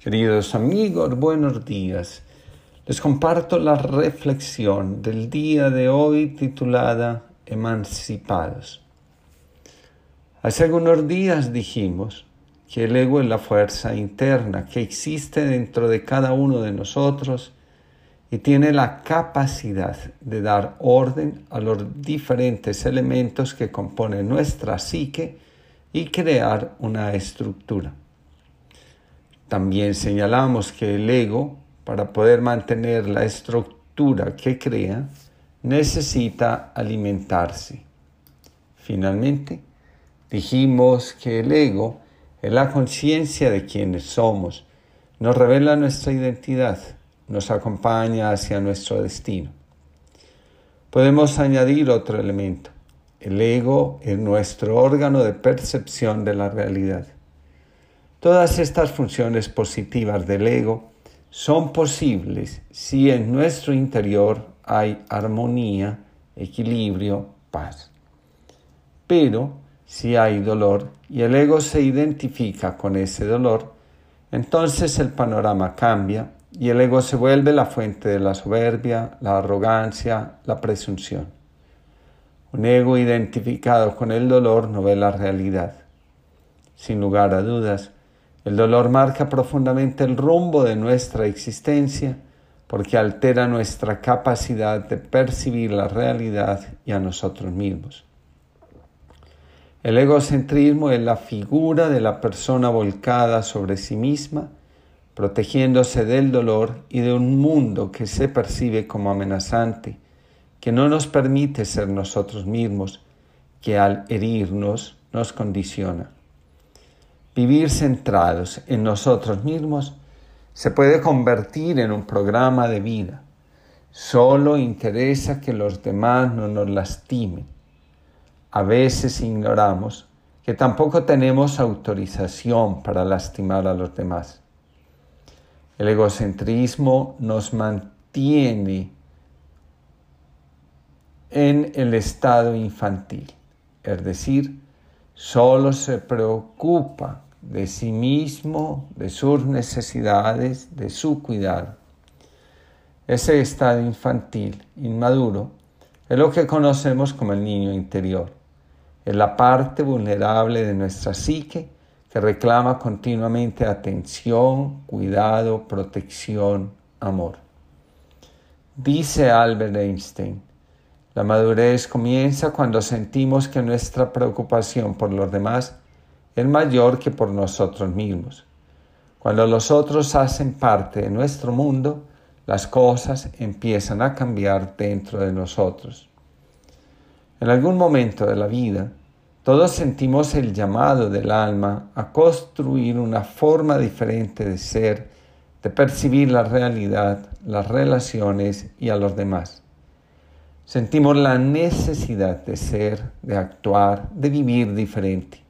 Queridos amigos, buenos días. Les comparto la reflexión del día de hoy titulada Emancipados. Hace algunos días dijimos que el ego es la fuerza interna que existe dentro de cada uno de nosotros y tiene la capacidad de dar orden a los diferentes elementos que componen nuestra psique y crear una estructura. También señalamos que el ego, para poder mantener la estructura que crea, necesita alimentarse. Finalmente, dijimos que el ego es la conciencia de quienes somos, nos revela nuestra identidad, nos acompaña hacia nuestro destino. Podemos añadir otro elemento. El ego es nuestro órgano de percepción de la realidad. Todas estas funciones positivas del ego son posibles si en nuestro interior hay armonía, equilibrio, paz. Pero si hay dolor y el ego se identifica con ese dolor, entonces el panorama cambia y el ego se vuelve la fuente de la soberbia, la arrogancia, la presunción. Un ego identificado con el dolor no ve la realidad. Sin lugar a dudas, el dolor marca profundamente el rumbo de nuestra existencia porque altera nuestra capacidad de percibir la realidad y a nosotros mismos. El egocentrismo es la figura de la persona volcada sobre sí misma, protegiéndose del dolor y de un mundo que se percibe como amenazante, que no nos permite ser nosotros mismos, que al herirnos nos condiciona. Vivir centrados en nosotros mismos se puede convertir en un programa de vida. Solo interesa que los demás no nos lastimen. A veces ignoramos que tampoco tenemos autorización para lastimar a los demás. El egocentrismo nos mantiene en el estado infantil, es decir, solo se preocupa de sí mismo, de sus necesidades, de su cuidado. Ese estado infantil, inmaduro, es lo que conocemos como el niño interior. Es la parte vulnerable de nuestra psique que reclama continuamente atención, cuidado, protección, amor. Dice Albert Einstein, la madurez comienza cuando sentimos que nuestra preocupación por los demás es mayor que por nosotros mismos. Cuando los otros hacen parte de nuestro mundo, las cosas empiezan a cambiar dentro de nosotros. En algún momento de la vida, todos sentimos el llamado del alma a construir una forma diferente de ser, de percibir la realidad, las relaciones y a los demás. Sentimos la necesidad de ser, de actuar, de vivir diferente.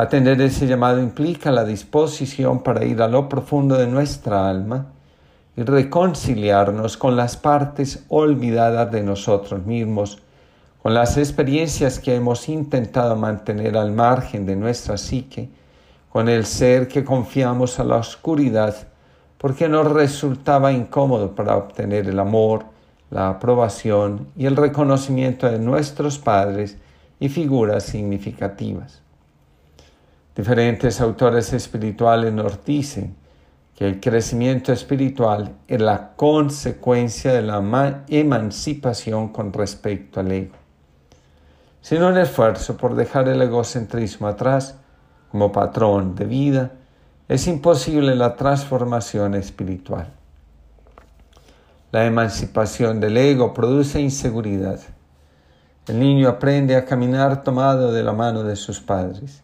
Atender ese llamado implica la disposición para ir a lo profundo de nuestra alma y reconciliarnos con las partes olvidadas de nosotros mismos, con las experiencias que hemos intentado mantener al margen de nuestra psique, con el ser que confiamos a la oscuridad porque nos resultaba incómodo para obtener el amor, la aprobación y el reconocimiento de nuestros padres y figuras significativas. Diferentes autores espirituales nos dicen que el crecimiento espiritual es la consecuencia de la emancipación con respecto al ego. Sin un esfuerzo por dejar el egocentrismo atrás como patrón de vida, es imposible la transformación espiritual. La emancipación del ego produce inseguridad. El niño aprende a caminar tomado de la mano de sus padres.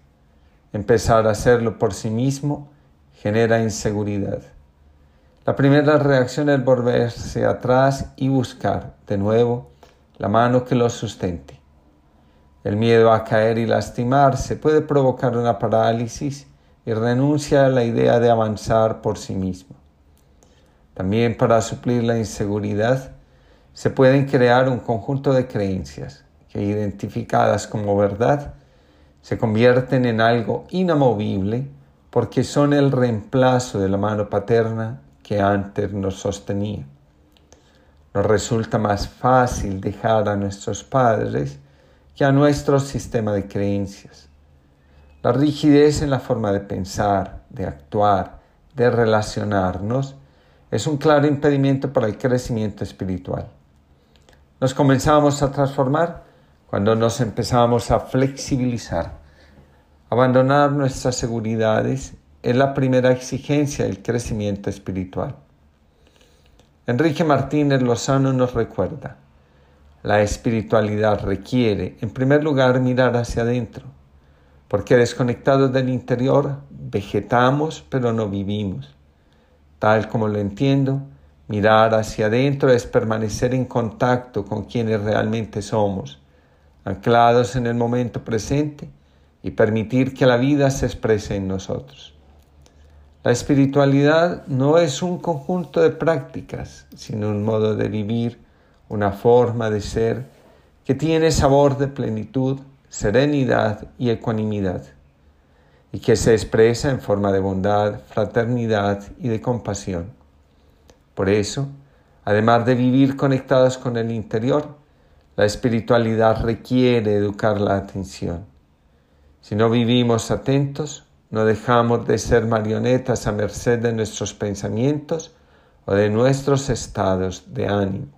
Empezar a hacerlo por sí mismo genera inseguridad. La primera reacción es volverse atrás y buscar de nuevo la mano que lo sustente. El miedo a caer y lastimarse puede provocar una parálisis y renuncia a la idea de avanzar por sí mismo. También para suplir la inseguridad se pueden crear un conjunto de creencias que identificadas como verdad se convierten en algo inamovible porque son el reemplazo de la mano paterna que antes nos sostenía. Nos resulta más fácil dejar a nuestros padres que a nuestro sistema de creencias. La rigidez en la forma de pensar, de actuar, de relacionarnos es un claro impedimento para el crecimiento espiritual. Nos comenzamos a transformar cuando nos empezamos a flexibilizar. Abandonar nuestras seguridades es la primera exigencia del crecimiento espiritual. Enrique Martínez Lozano nos recuerda, la espiritualidad requiere, en primer lugar, mirar hacia adentro, porque desconectados del interior, vegetamos pero no vivimos. Tal como lo entiendo, mirar hacia adentro es permanecer en contacto con quienes realmente somos, anclados en el momento presente y permitir que la vida se exprese en nosotros. La espiritualidad no es un conjunto de prácticas, sino un modo de vivir, una forma de ser que tiene sabor de plenitud, serenidad y ecuanimidad, y que se expresa en forma de bondad, fraternidad y de compasión. Por eso, además de vivir conectados con el interior, la espiritualidad requiere educar la atención. Si no vivimos atentos, no dejamos de ser marionetas a merced de nuestros pensamientos o de nuestros estados de ánimo.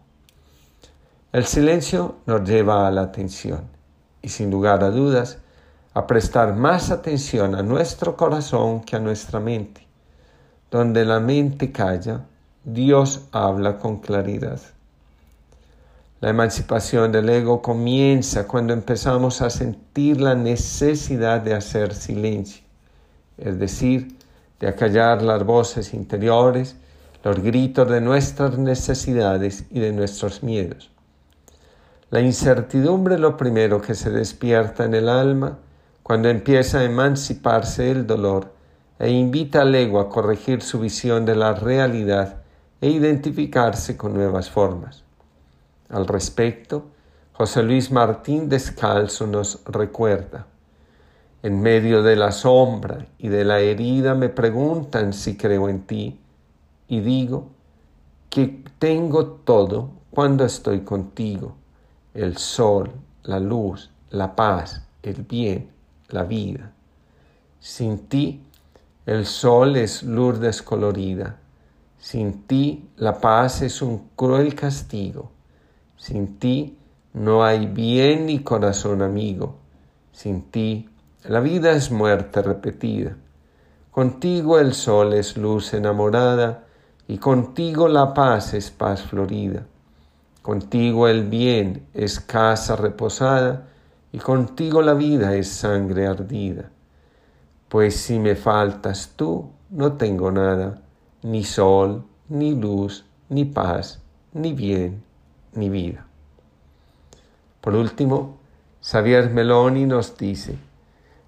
El silencio nos lleva a la atención y sin lugar a dudas a prestar más atención a nuestro corazón que a nuestra mente. Donde la mente calla, Dios habla con claridad. La emancipación del ego comienza cuando empezamos a sentir la necesidad de hacer silencio es decir, de acallar las voces interiores, los gritos de nuestras necesidades y de nuestros miedos. La incertidumbre es lo primero que se despierta en el alma cuando empieza a emanciparse el dolor e invita al ego a corregir su visión de la realidad e identificarse con nuevas formas. Al respecto, José Luis Martín Descalzo nos recuerda. En medio de la sombra y de la herida me preguntan si creo en ti y digo que tengo todo cuando estoy contigo, el sol, la luz, la paz, el bien, la vida. Sin ti el sol es luz descolorida, sin ti la paz es un cruel castigo, sin ti no hay bien ni corazón amigo, sin ti la vida es muerte repetida. Contigo el sol es luz enamorada y contigo la paz es paz florida. Contigo el bien es casa reposada y contigo la vida es sangre ardida. Pues si me faltas tú, no tengo nada, ni sol, ni luz, ni paz, ni bien, ni vida. Por último, Xavier Meloni nos dice,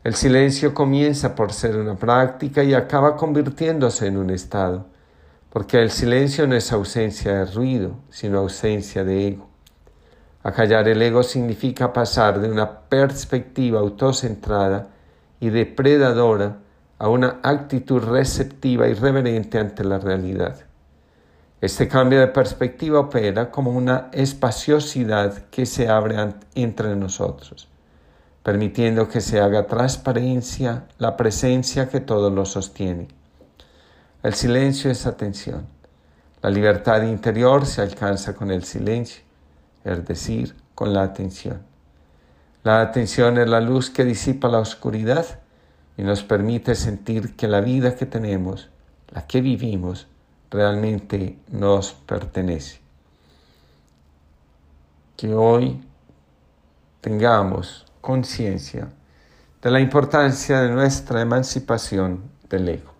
el silencio comienza por ser una práctica y acaba convirtiéndose en un estado, porque el silencio no es ausencia de ruido, sino ausencia de ego. Acallar el ego significa pasar de una perspectiva autocentrada y depredadora a una actitud receptiva y reverente ante la realidad. Este cambio de perspectiva opera como una espaciosidad que se abre entre nosotros permitiendo que se haga transparencia la presencia que todo lo sostiene. El silencio es atención. La libertad interior se alcanza con el silencio, es decir, con la atención. La atención es la luz que disipa la oscuridad y nos permite sentir que la vida que tenemos, la que vivimos, realmente nos pertenece. Que hoy tengamos conciencia de la importancia de nuestra emancipación del ego.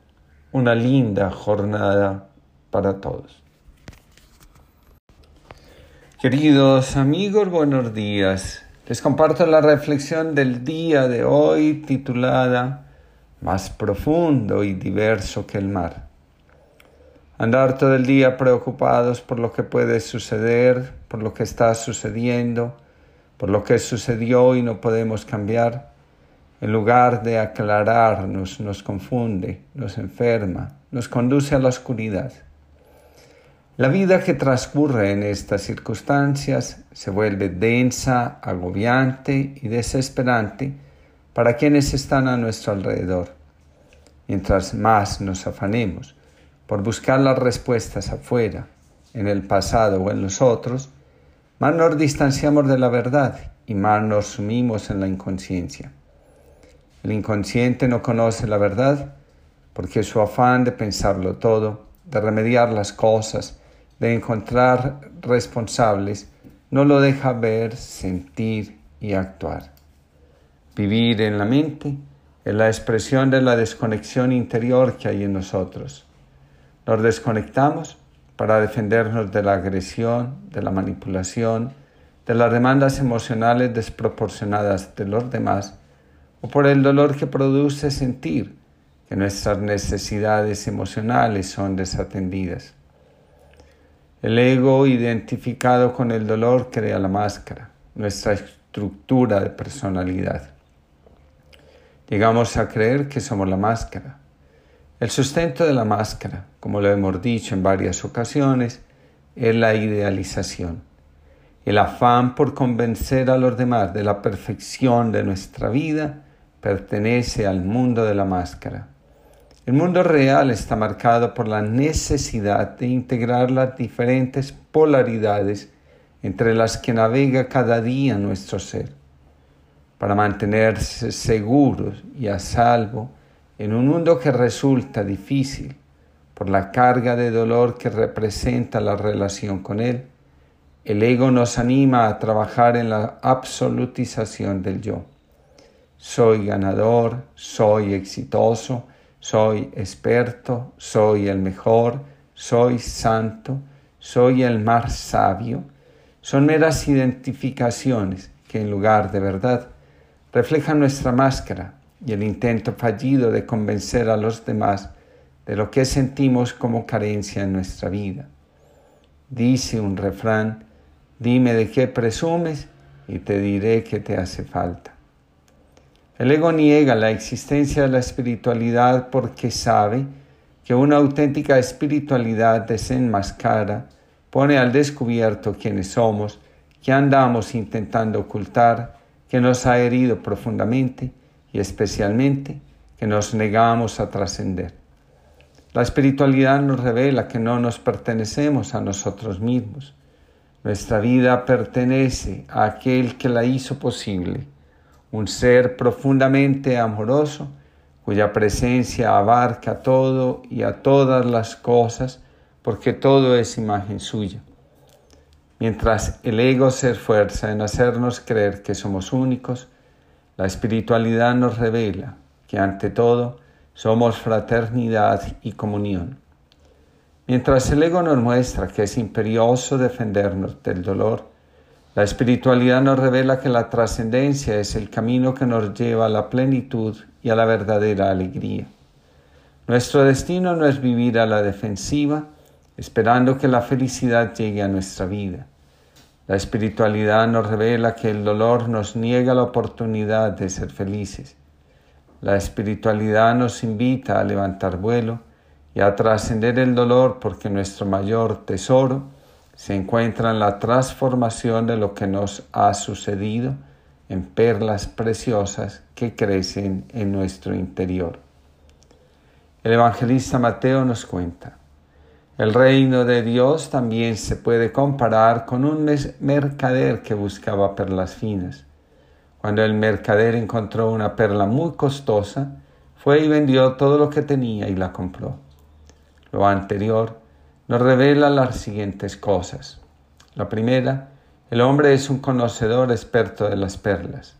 Una linda jornada para todos. Queridos amigos, buenos días. Les comparto la reflexión del día de hoy titulada Más profundo y diverso que el mar. Andar todo el día preocupados por lo que puede suceder, por lo que está sucediendo, por lo que sucedió y no podemos cambiar, en lugar de aclararnos, nos confunde, nos enferma, nos conduce a la oscuridad. La vida que transcurre en estas circunstancias se vuelve densa, agobiante y desesperante para quienes están a nuestro alrededor. Mientras más nos afanemos por buscar las respuestas afuera, en el pasado o en los otros, más nos distanciamos de la verdad y más nos sumimos en la inconsciencia. El inconsciente no conoce la verdad porque su afán de pensarlo todo, de remediar las cosas, de encontrar responsables, no lo deja ver, sentir y actuar. Vivir en la mente es la expresión de la desconexión interior que hay en nosotros. Nos desconectamos para defendernos de la agresión, de la manipulación, de las demandas emocionales desproporcionadas de los demás o por el dolor que produce sentir que nuestras necesidades emocionales son desatendidas. El ego identificado con el dolor crea la máscara, nuestra estructura de personalidad. Llegamos a creer que somos la máscara. El sustento de la máscara, como lo hemos dicho en varias ocasiones, es la idealización. El afán por convencer a los demás de la perfección de nuestra vida pertenece al mundo de la máscara. El mundo real está marcado por la necesidad de integrar las diferentes polaridades entre las que navega cada día nuestro ser, para mantenerse seguros y a salvo en un mundo que resulta difícil por la carga de dolor que representa la relación con él. El ego nos anima a trabajar en la absolutización del yo soy ganador, soy exitoso, soy experto, soy el mejor, soy santo, soy el más sabio, son meras identificaciones que en lugar de verdad reflejan nuestra máscara y el intento fallido de convencer a los demás de lo que sentimos como carencia en nuestra vida. Dice un refrán, dime de qué presumes y te diré qué te hace falta. El ego niega la existencia de la espiritualidad porque sabe que una auténtica espiritualidad desenmascara, pone al descubierto quiénes somos, que andamos intentando ocultar, que nos ha herido profundamente y especialmente que nos negamos a trascender. La espiritualidad nos revela que no nos pertenecemos a nosotros mismos. Nuestra vida pertenece a aquel que la hizo posible un ser profundamente amoroso, cuya presencia abarca todo y a todas las cosas, porque todo es imagen suya. Mientras el ego se esfuerza en hacernos creer que somos únicos, la espiritualidad nos revela que ante todo somos fraternidad y comunión. Mientras el ego nos muestra que es imperioso defendernos del dolor, la espiritualidad nos revela que la trascendencia es el camino que nos lleva a la plenitud y a la verdadera alegría. Nuestro destino no es vivir a la defensiva, esperando que la felicidad llegue a nuestra vida. La espiritualidad nos revela que el dolor nos niega la oportunidad de ser felices. La espiritualidad nos invita a levantar vuelo y a trascender el dolor porque nuestro mayor tesoro se encuentra en la transformación de lo que nos ha sucedido en perlas preciosas que crecen en nuestro interior. El evangelista Mateo nos cuenta, el reino de Dios también se puede comparar con un mercader que buscaba perlas finas. Cuando el mercader encontró una perla muy costosa, fue y vendió todo lo que tenía y la compró. Lo anterior nos revela las siguientes cosas. La primera, el hombre es un conocedor experto de las perlas.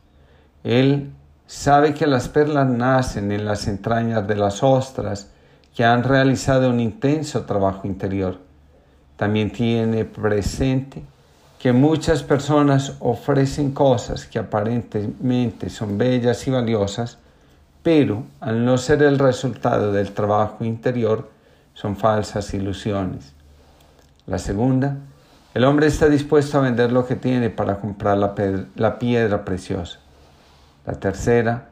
Él sabe que las perlas nacen en las entrañas de las ostras que han realizado un intenso trabajo interior. También tiene presente que muchas personas ofrecen cosas que aparentemente son bellas y valiosas, pero al no ser el resultado del trabajo interior, son falsas ilusiones. La segunda, el hombre está dispuesto a vender lo que tiene para comprar la, piedra preciosa. La tercera,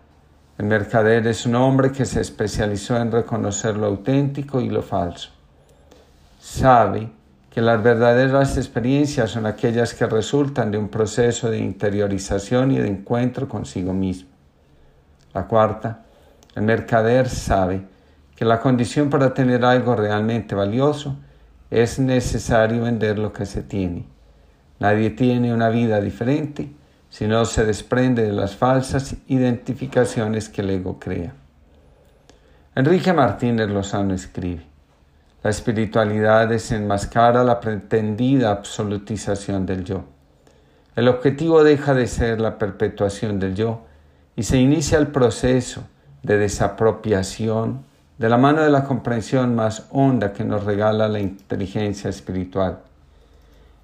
El mercader es un hombre que se especializó en reconocer lo auténtico y lo falso. Sabe que las verdaderas experiencias son aquellas que resultan de un proceso de interiorización y de encuentro consigo mismo. La cuarta, el mercader sabe que la condición para tener algo realmente valioso es necesario vender lo que se tiene. Nadie tiene una vida diferente si no se desprende de las falsas identificaciones que el ego crea. Enrique Martínez Lozano escribe, la espiritualidad desenmascara la pretendida absolutización del yo. El objetivo deja de ser la perpetuación del yo y se inicia el proceso de desapropiación de la mano de la comprensión más honda que nos regala la inteligencia espiritual.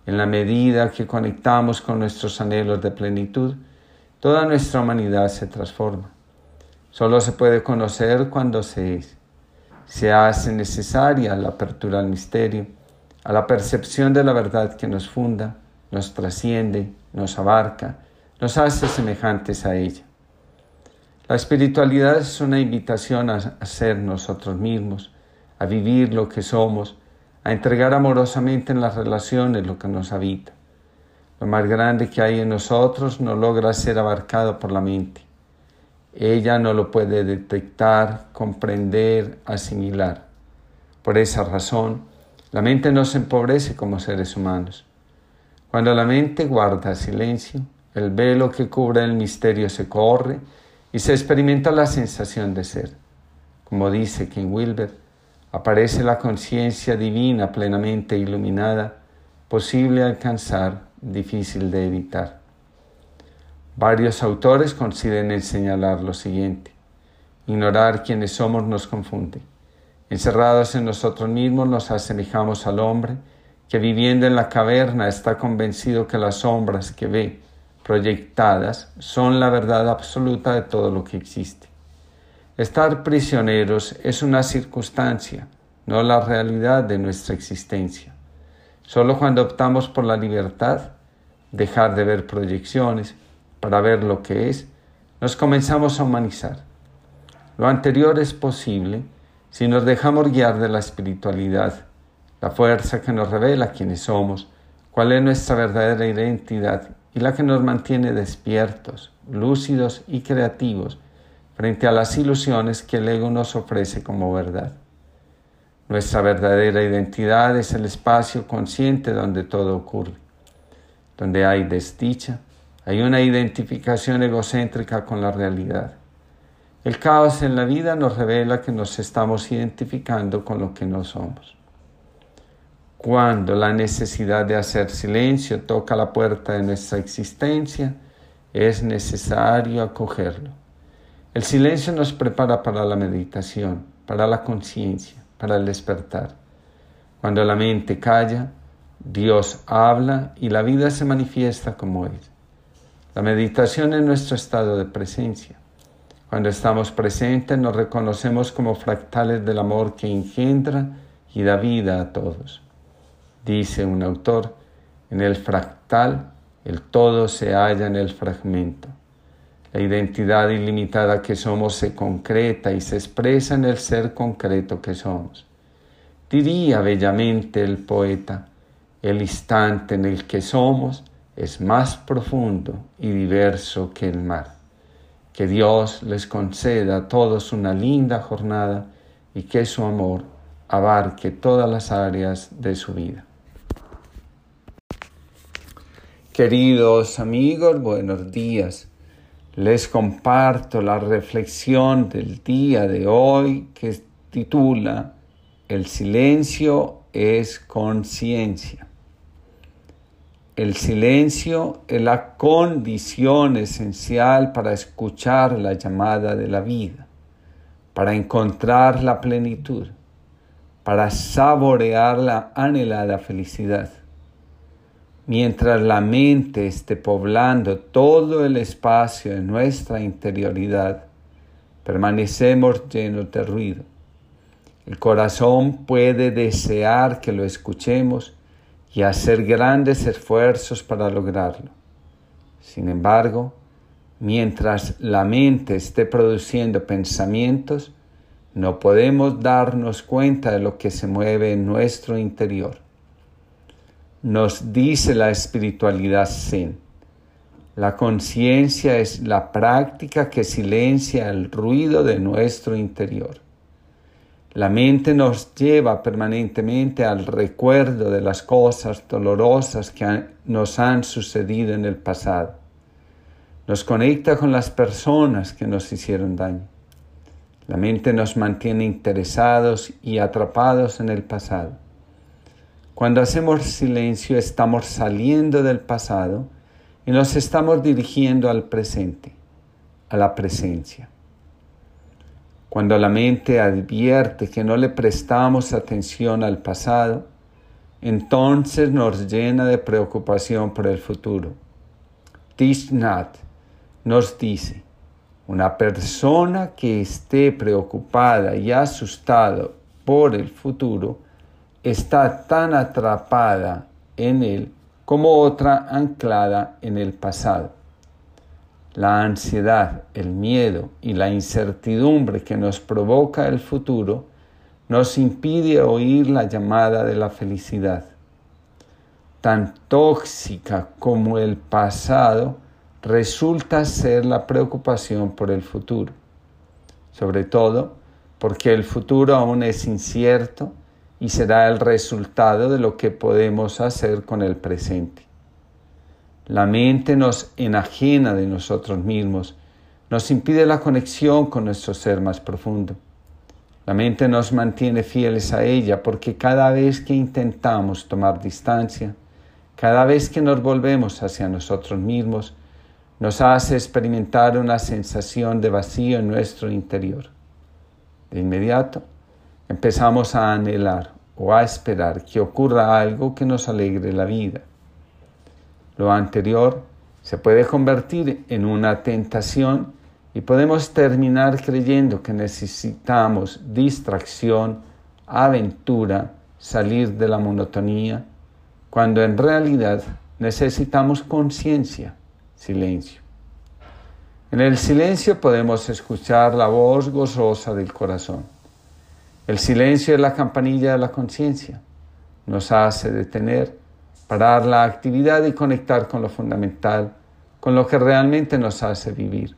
En la medida que conectamos con nuestros anhelos de plenitud, toda nuestra humanidad se transforma. Solo se puede conocer cuando se es. Se hace necesaria la apertura al misterio, a la percepción de la verdad que nos funda, nos trasciende, nos abarca, nos hace semejantes a ella. La espiritualidad es una invitación a ser nosotros mismos, a vivir lo que somos, a entregar amorosamente en las relaciones lo que nos habita. Lo más grande que hay en nosotros no logra ser abarcado por la mente. Ella no lo puede detectar, comprender, asimilar. Por esa razón, la mente nos empobrece como seres humanos. Cuando la mente guarda silencio, el velo que cubre el misterio se corre y se experimenta la sensación de ser. Como dice King Wilber, aparece la conciencia divina plenamente iluminada, posible alcanzar, difícil de evitar. Varios autores coinciden en señalar lo siguiente. Ignorar quiénes somos nos confunde. Encerrados en nosotros mismos nos asemejamos al hombre que viviendo en la caverna está convencido que las sombras que ve proyectadas son la verdad absoluta de todo lo que existe. Estar prisioneros es una circunstancia, no la realidad de nuestra existencia. Solo cuando optamos por la libertad, dejar de ver proyecciones para ver lo que es, nos comenzamos a humanizar. Lo anterior es posible si nos dejamos guiar de la espiritualidad, la fuerza que nos revela quiénes somos, cuál es nuestra verdadera identidad y la que nos mantiene despiertos, lúcidos y creativos frente a las ilusiones que el ego nos ofrece como verdad. Nuestra verdadera identidad es el espacio consciente donde todo ocurre. Donde hay desdicha, hay una identificación egocéntrica con la realidad. El caos en la vida nos revela que nos estamos identificando con lo que no somos. Cuando la necesidad de hacer silencio toca la puerta de nuestra existencia, es necesario acogerlo. El silencio nos prepara para la meditación, para la conciencia, para el despertar. Cuando la mente calla, Dios habla y la vida se manifiesta como es. La meditación es nuestro estado de presencia. Cuando estamos presentes nos reconocemos como fractales del amor que engendra y da vida a todos. Dice un autor, en el fractal el todo se halla en el fragmento. La identidad ilimitada que somos se concreta y se expresa en el ser concreto que somos. Diría bellamente el poeta, el instante en el que somos es más profundo y diverso que el mar. Que Dios les conceda a todos una linda jornada y que su amor abarque todas las áreas de su vida. Queridos amigos, buenos días. Les comparto la reflexión del día de hoy que titula El silencio es conciencia. El silencio es la condición esencial para escuchar la llamada de la vida, para encontrar la plenitud, para saborear la anhelada felicidad mientras la mente esté poblando todo el espacio de nuestra interioridad, permanecemos llenos de ruido. El corazón puede desear que lo escuchemos y hacer grandes esfuerzos para lograrlo. Sin embargo, mientras la mente esté produciendo pensamientos, no podemos darnos cuenta de lo que se mueve en nuestro interior. Nos dice la espiritualidad Zen. La conciencia es la práctica que silencia el ruido de nuestro interior. La mente nos lleva permanentemente al recuerdo de las cosas dolorosas que nos han sucedido en el pasado. Nos conecta con las personas que nos hicieron daño. La mente nos mantiene interesados y atrapados en el pasado. Cuando hacemos silencio estamos saliendo del pasado y nos estamos dirigiendo al presente, a la presencia. Cuando la mente advierte que no le prestamos atención al pasado, entonces nos llena de preocupación por el futuro. Thich nos dice, una persona que esté preocupada y asustada por el futuro está tan atrapada en él como otra anclada en el pasado. La ansiedad, el miedo y la incertidumbre que nos provoca el futuro nos impide oír la llamada de la felicidad. Tan tóxica como el pasado resulta ser la preocupación por el futuro, sobre todo porque el futuro aún es incierto y será el resultado de lo que podemos hacer con el presente. La mente nos enajena de nosotros mismos, nos impide la conexión con nuestro ser más profundo. La mente nos mantiene fieles a ella porque cada vez que intentamos tomar distancia, cada vez que nos volvemos hacia nosotros mismos, nos hace experimentar una sensación de vacío en nuestro interior. De inmediato empezamos a anhelar o a esperar que ocurra algo que nos alegre la vida lo anterior se puede convertir en una tentación y podemos terminar creyendo que necesitamos distracción, aventura, salir de la monotonía, cuando en realidad necesitamos conciencia, silencio. En el silencio podemos escuchar la voz gozosa del corazón. El silencio es la campanilla de la conciencia. Nos hace detener parar la actividad y conectar con lo fundamental, con lo que realmente nos hace vivir.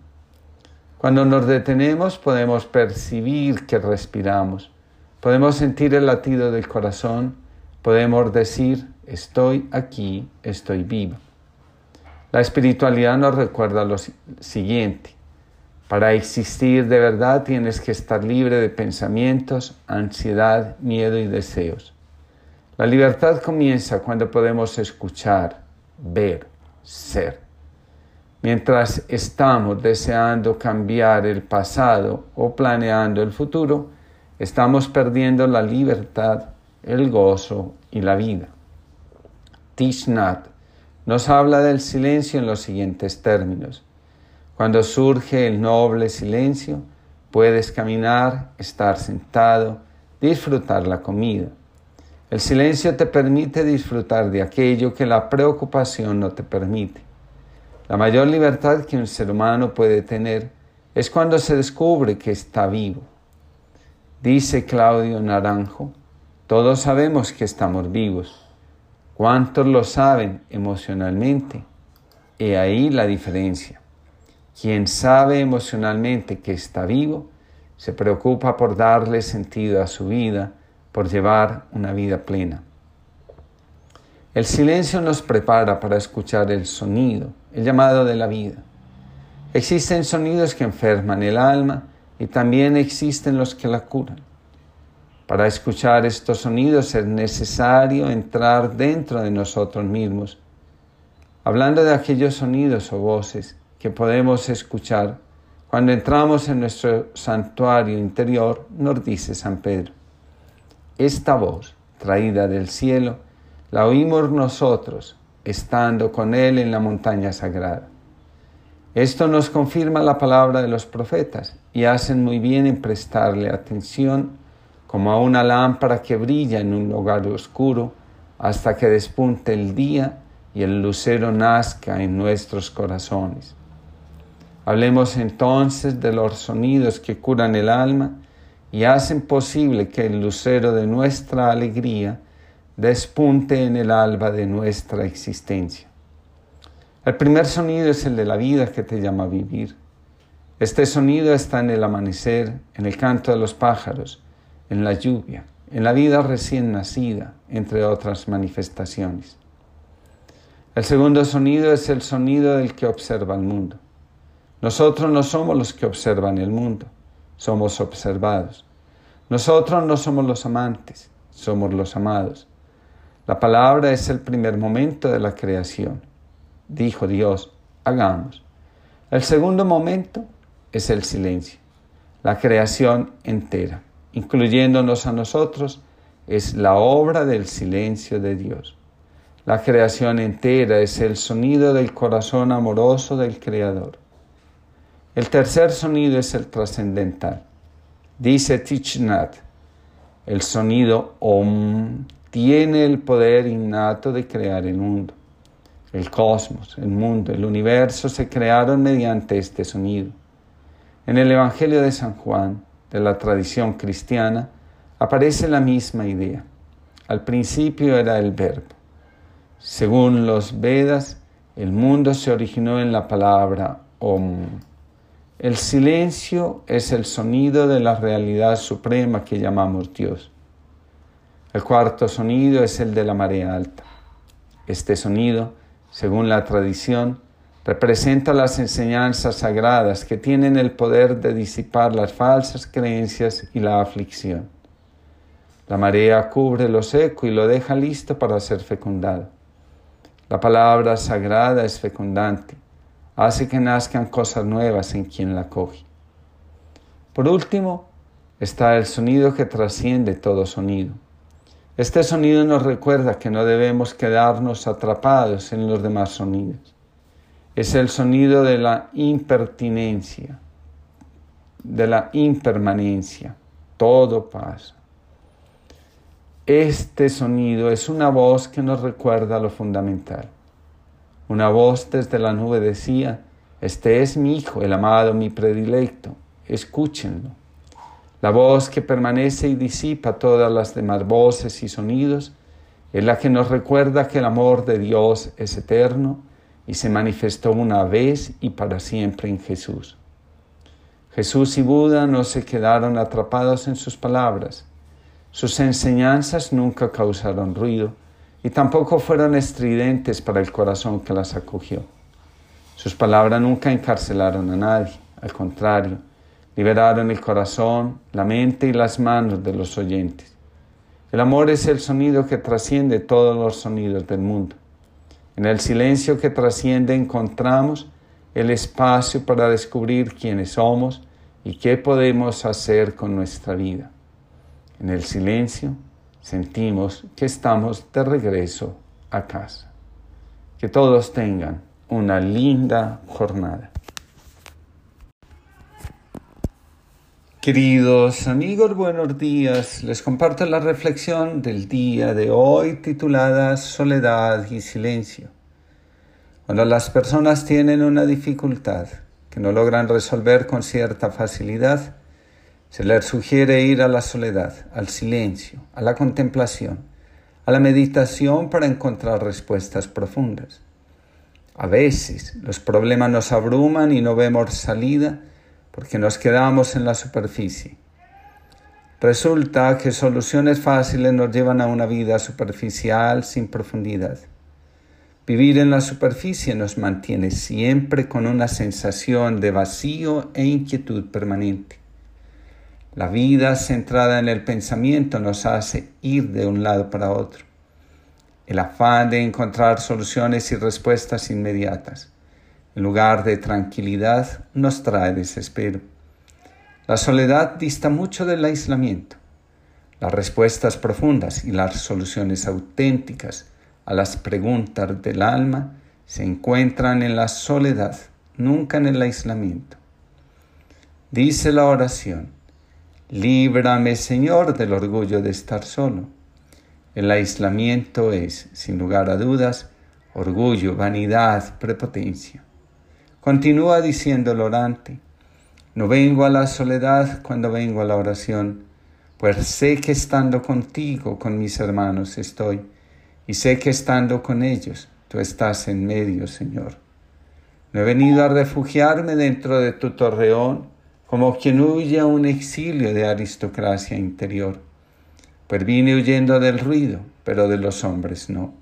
Cuando nos detenemos podemos percibir que respiramos, podemos sentir el latido del corazón, podemos decir, estoy aquí, estoy vivo. La espiritualidad nos recuerda lo siguiente, para existir de verdad tienes que estar libre de pensamientos, ansiedad, miedo y deseos. La libertad comienza cuando podemos escuchar, ver, ser. Mientras estamos deseando cambiar el pasado o planeando el futuro, estamos perdiendo la libertad, el gozo y la vida. Tishnat nos habla del silencio en los siguientes términos. Cuando surge el noble silencio, puedes caminar, estar sentado, disfrutar la comida. El silencio te permite disfrutar de aquello que la preocupación no te permite. La mayor libertad que un ser humano puede tener es cuando se descubre que está vivo. Dice Claudio Naranjo, todos sabemos que estamos vivos. ¿Cuántos lo saben emocionalmente? He ahí la diferencia. Quien sabe emocionalmente que está vivo, se preocupa por darle sentido a su vida, por llevar una vida plena. El silencio nos prepara para escuchar el sonido, el llamado de la vida. Existen sonidos que enferman el alma y también existen los que la curan. Para escuchar estos sonidos es necesario entrar dentro de nosotros mismos. Hablando de aquellos sonidos o voces que podemos escuchar, cuando entramos en nuestro santuario interior, nos dice San Pedro, esta voz, traída del cielo, la oímos nosotros, estando con Él en la montaña sagrada. Esto nos confirma la palabra de los profetas y hacen muy bien en prestarle atención como a una lámpara que brilla en un lugar oscuro hasta que despunte el día y el lucero nazca en nuestros corazones. Hablemos entonces de los sonidos que curan el alma y hacen posible que el lucero de nuestra alegría despunte en el alba de nuestra existencia. El primer sonido es el de la vida que te llama a vivir. Este sonido está en el amanecer, en el canto de los pájaros, en la lluvia, en la vida recién nacida, entre otras manifestaciones. El segundo sonido es el sonido del que observa el mundo. Nosotros no somos los que observan el mundo, somos observados. Nosotros no somos los amantes, somos los amados. La palabra es el primer momento de la creación. Dijo Dios, hagamos. El segundo momento es el silencio. La creación entera, incluyéndonos a nosotros, es la obra del silencio de Dios. La creación entera es el sonido del corazón amoroso del Creador. El tercer sonido es el trascendental. Dice Tichnat, el sonido Om tiene el poder innato de crear el mundo. El cosmos, el mundo, el universo se crearon mediante este sonido. En el Evangelio de San Juan, de la tradición cristiana, aparece la misma idea. Al principio era el verbo. Según los Vedas, el mundo se originó en la palabra Om. El silencio es el sonido de la realidad suprema que llamamos Dios. El cuarto sonido es el de la marea alta. Este sonido, según la tradición, representa las enseñanzas sagradas que tienen el poder de disipar las falsas creencias y la aflicción. La marea cubre lo seco y lo deja listo para ser fecundado. La palabra sagrada es fecundante hace que nazcan cosas nuevas en quien la coge. Por último, está el sonido que trasciende todo sonido. Este sonido nos recuerda que no debemos quedarnos atrapados en los demás sonidos. Es el sonido de la impertinencia, de la impermanencia. Todo pasa. Este sonido es una voz que nos recuerda lo fundamental. Una voz desde la nube decía, Este es mi Hijo, el amado, mi predilecto, escúchenlo. La voz que permanece y disipa todas las demás voces y sonidos es la que nos recuerda que el amor de Dios es eterno y se manifestó una vez y para siempre en Jesús. Jesús y Buda no se quedaron atrapados en sus palabras. Sus enseñanzas nunca causaron ruido y tampoco fueron estridentes para el corazón que las acogió. Sus palabras nunca encarcelaron a nadie, al contrario, liberaron el corazón, la mente y las manos de los oyentes. El amor es el sonido que trasciende todos los sonidos del mundo. En el silencio que trasciende encontramos el espacio para descubrir quiénes somos y qué podemos hacer con nuestra vida. En el silencio sentimos que estamos de regreso a casa. Que todos tengan una linda jornada. Queridos amigos, buenos días. Les comparto la reflexión del día de hoy titulada Soledad y Silencio. Cuando las personas tienen una dificultad que no logran resolver con cierta facilidad, se les sugiere ir a la soledad, al silencio, a la contemplación, a la meditación para encontrar respuestas profundas. A veces los problemas nos abruman y no vemos salida porque nos quedamos en la superficie. Resulta que soluciones fáciles nos llevan a una vida superficial sin profundidad. Vivir en la superficie nos mantiene siempre con una sensación de vacío e inquietud permanente. La vida centrada en el pensamiento nos hace ir de un lado para otro. El afán de encontrar soluciones y respuestas inmediatas, en lugar de tranquilidad, nos trae desespero. La soledad dista mucho del aislamiento. Las respuestas profundas y las soluciones auténticas a las preguntas del alma se encuentran en la soledad, nunca en el aislamiento. Dice la oración, Líbrame, Señor, del orgullo de estar solo. El aislamiento es, sin lugar a dudas, orgullo, vanidad, prepotencia. Continúa diciendo el orante, no vengo a la soledad cuando vengo a la oración, pues sé que estando contigo, con mis hermanos estoy, y sé que estando con ellos, tú estás en medio, Señor. No he venido a refugiarme dentro de tu torreón, como quien huye a un exilio de aristocracia interior, pues vine huyendo del ruido, pero de los hombres no.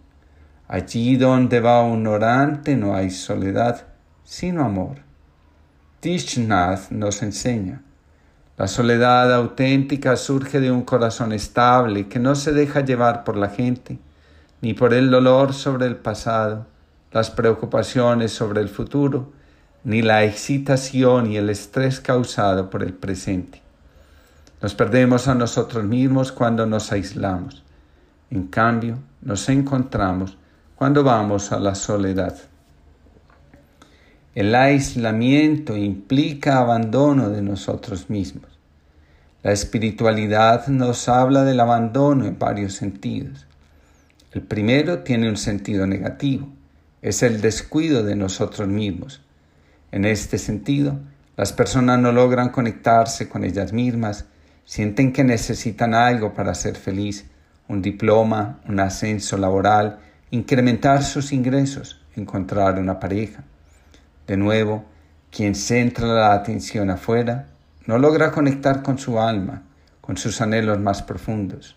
Allí donde va un orante no hay soledad, sino amor. Tishnath nos enseña. La soledad auténtica surge de un corazón estable que no se deja llevar por la gente, ni por el dolor sobre el pasado, las preocupaciones sobre el futuro, ni la excitación y el estrés causado por el presente. Nos perdemos a nosotros mismos cuando nos aislamos. En cambio, nos encontramos cuando vamos a la soledad. El aislamiento implica abandono de nosotros mismos. La espiritualidad nos habla del abandono en varios sentidos. El primero tiene un sentido negativo, es el descuido de nosotros mismos. En este sentido, las personas no logran conectarse con ellas mismas, sienten que necesitan algo para ser feliz, un diploma, un ascenso laboral, incrementar sus ingresos, encontrar una pareja. De nuevo, quien centra la atención afuera no logra conectar con su alma, con sus anhelos más profundos.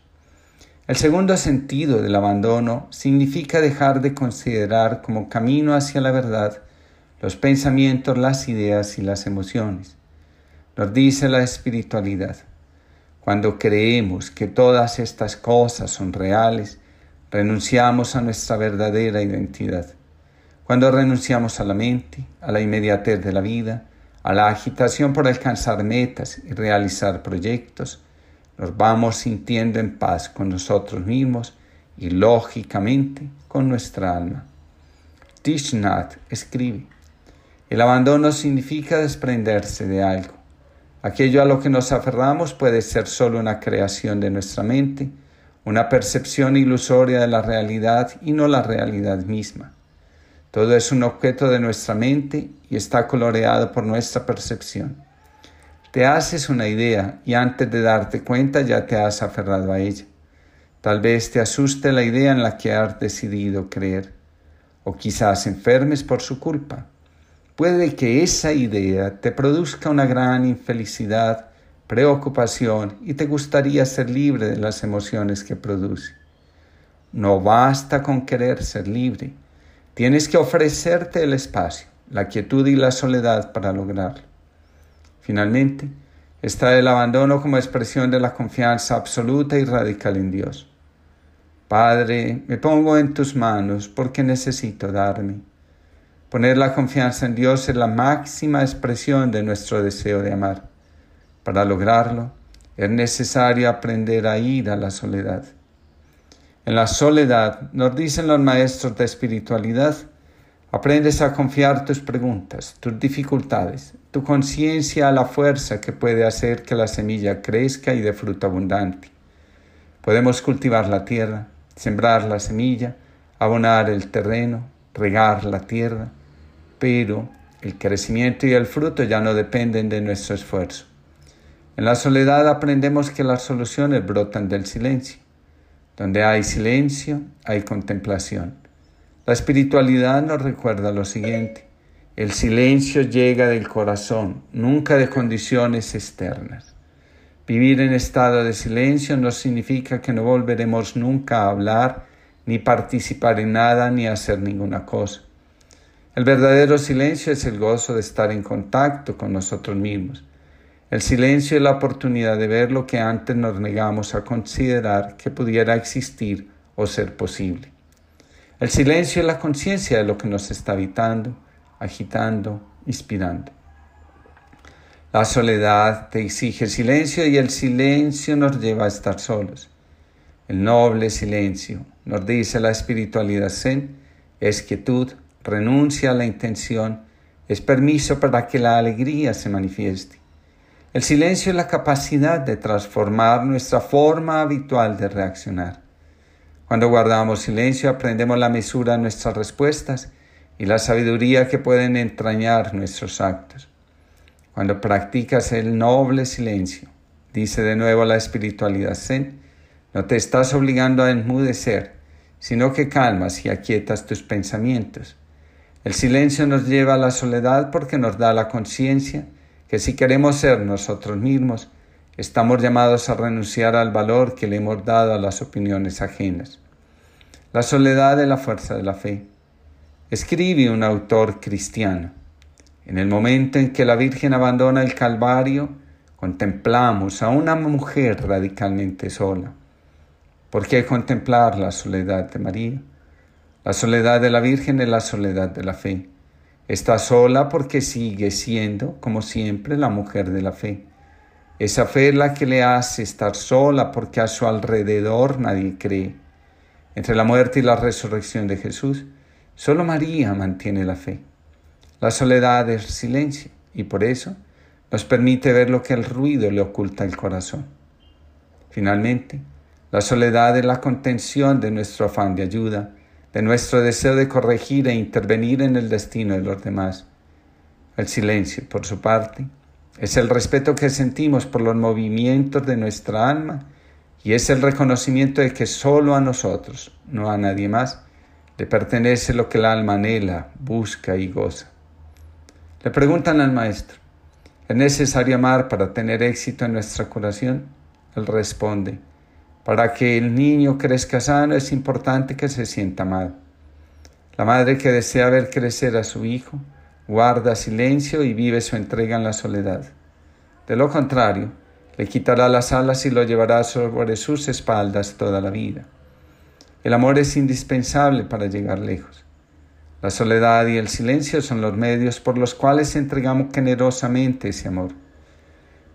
El segundo sentido del abandono significa dejar de considerar como camino hacia la verdad los pensamientos, las ideas y las emociones. Nos dice la espiritualidad. Cuando creemos que todas estas cosas son reales, renunciamos a nuestra verdadera identidad. Cuando renunciamos a la mente, a la inmediatez de la vida, a la agitación por alcanzar metas y realizar proyectos, nos vamos sintiendo en paz con nosotros mismos y lógicamente con nuestra alma. Tishnat escribe, el abandono significa desprenderse de algo. Aquello a lo que nos aferramos puede ser solo una creación de nuestra mente, una percepción ilusoria de la realidad y no la realidad misma. Todo es un objeto de nuestra mente y está coloreado por nuestra percepción. Te haces una idea y antes de darte cuenta ya te has aferrado a ella. Tal vez te asuste la idea en la que has decidido creer, o quizás enfermes por su culpa. Puede que esa idea te produzca una gran infelicidad, preocupación y te gustaría ser libre de las emociones que produce. No basta con querer ser libre Tienes que ofrecerte el espacio, la quietud y la soledad para lograrlo. Finalmente, está el abandono como expresión de la confianza absoluta y radical en Dios. Padre, me pongo en tus manos porque necesito darme. Poner la confianza en Dios es la máxima expresión de nuestro deseo de amar. Para lograrlo, es necesario aprender a ir a la soledad. En la soledad, nos dicen los maestros de espiritualidad, aprendes a confiar tus preguntas, tus dificultades, tu conciencia a la fuerza que puede hacer que la semilla crezca y dé fruto abundante. Podemos cultivar la tierra, sembrar la semilla, abonar el terreno, regar la tierra, pero el crecimiento y el fruto ya no dependen de nuestro esfuerzo. En la soledad aprendemos que las soluciones brotan del silencio. Donde hay silencio, hay contemplación. La espiritualidad nos recuerda lo siguiente. El silencio llega del corazón, nunca de condiciones externas. Vivir en estado de silencio no significa que no volveremos nunca a hablar, ni participar en nada, ni hacer ninguna cosa. El verdadero silencio es el gozo de estar en contacto con nosotros mismos el silencio es la oportunidad de ver lo que antes nos negamos a considerar que pudiera existir o ser posible. El silencio es la conciencia de lo que nos está habitando, agitando, inspirando. La soledad te exige silencio y el silencio nos lleva a estar solos. El noble silencio, nos dice la espiritualidad zen, es quietud, renuncia a la intención, es permiso para que la alegría se manifieste. El silencio es la capacidad de transformar nuestra forma habitual de reaccionar. Cuando guardamos silencio aprendemos la mesura de nuestras respuestas y la sabiduría que pueden entrañar nuestros actos. Cuando practicas el noble silencio, dice de nuevo la espiritualidad zen, no te estás obligando a enmudecer, sino que calmas y aquietas tus pensamientos. El silencio nos lleva a la soledad porque nos da la conciencia que si queremos ser nosotros mismos, estamos llamados a renunciar al valor que le hemos dado a las opiniones ajenas. La soledad es la fuerza de la fe. Escribe un autor cristiano. En el momento en que la Virgen abandona el Calvario, contemplamos a una mujer radicalmente sola. ¿Por qué contemplar la soledad de María? La soledad de la Virgen es la soledad de la fe. Está sola porque sigue siendo, como siempre, la mujer de la fe. Esa fe es la que le hace estar sola porque a su alrededor nadie cree. Entre la muerte y la resurrección de Jesús, solo María mantiene la fe. La soledad es silencio y por eso nos permite ver lo que el ruido le oculta al corazón. Finalmente, la soledad es la contención de nuestro afán de ayuda, de nuestro deseo de corregir e intervenir en el destino de los demás. El silencio, por su parte, es el respeto que sentimos por los movimientos de nuestra alma y es el reconocimiento de que solo a nosotros, no a nadie más, le pertenece lo que el alma anhela, busca y goza. Le preguntan al maestro, ¿es necesario amar para tener éxito en nuestra curación? Él responde, para que el niño crezca sano es importante que se sienta amado. La madre que desea ver crecer a su hijo guarda silencio y vive su entrega en la soledad. De lo contrario, le quitará las alas y lo llevará sobre sus espaldas toda la vida. El amor es indispensable para llegar lejos. La soledad y el silencio son los medios por los cuales entregamos generosamente ese amor.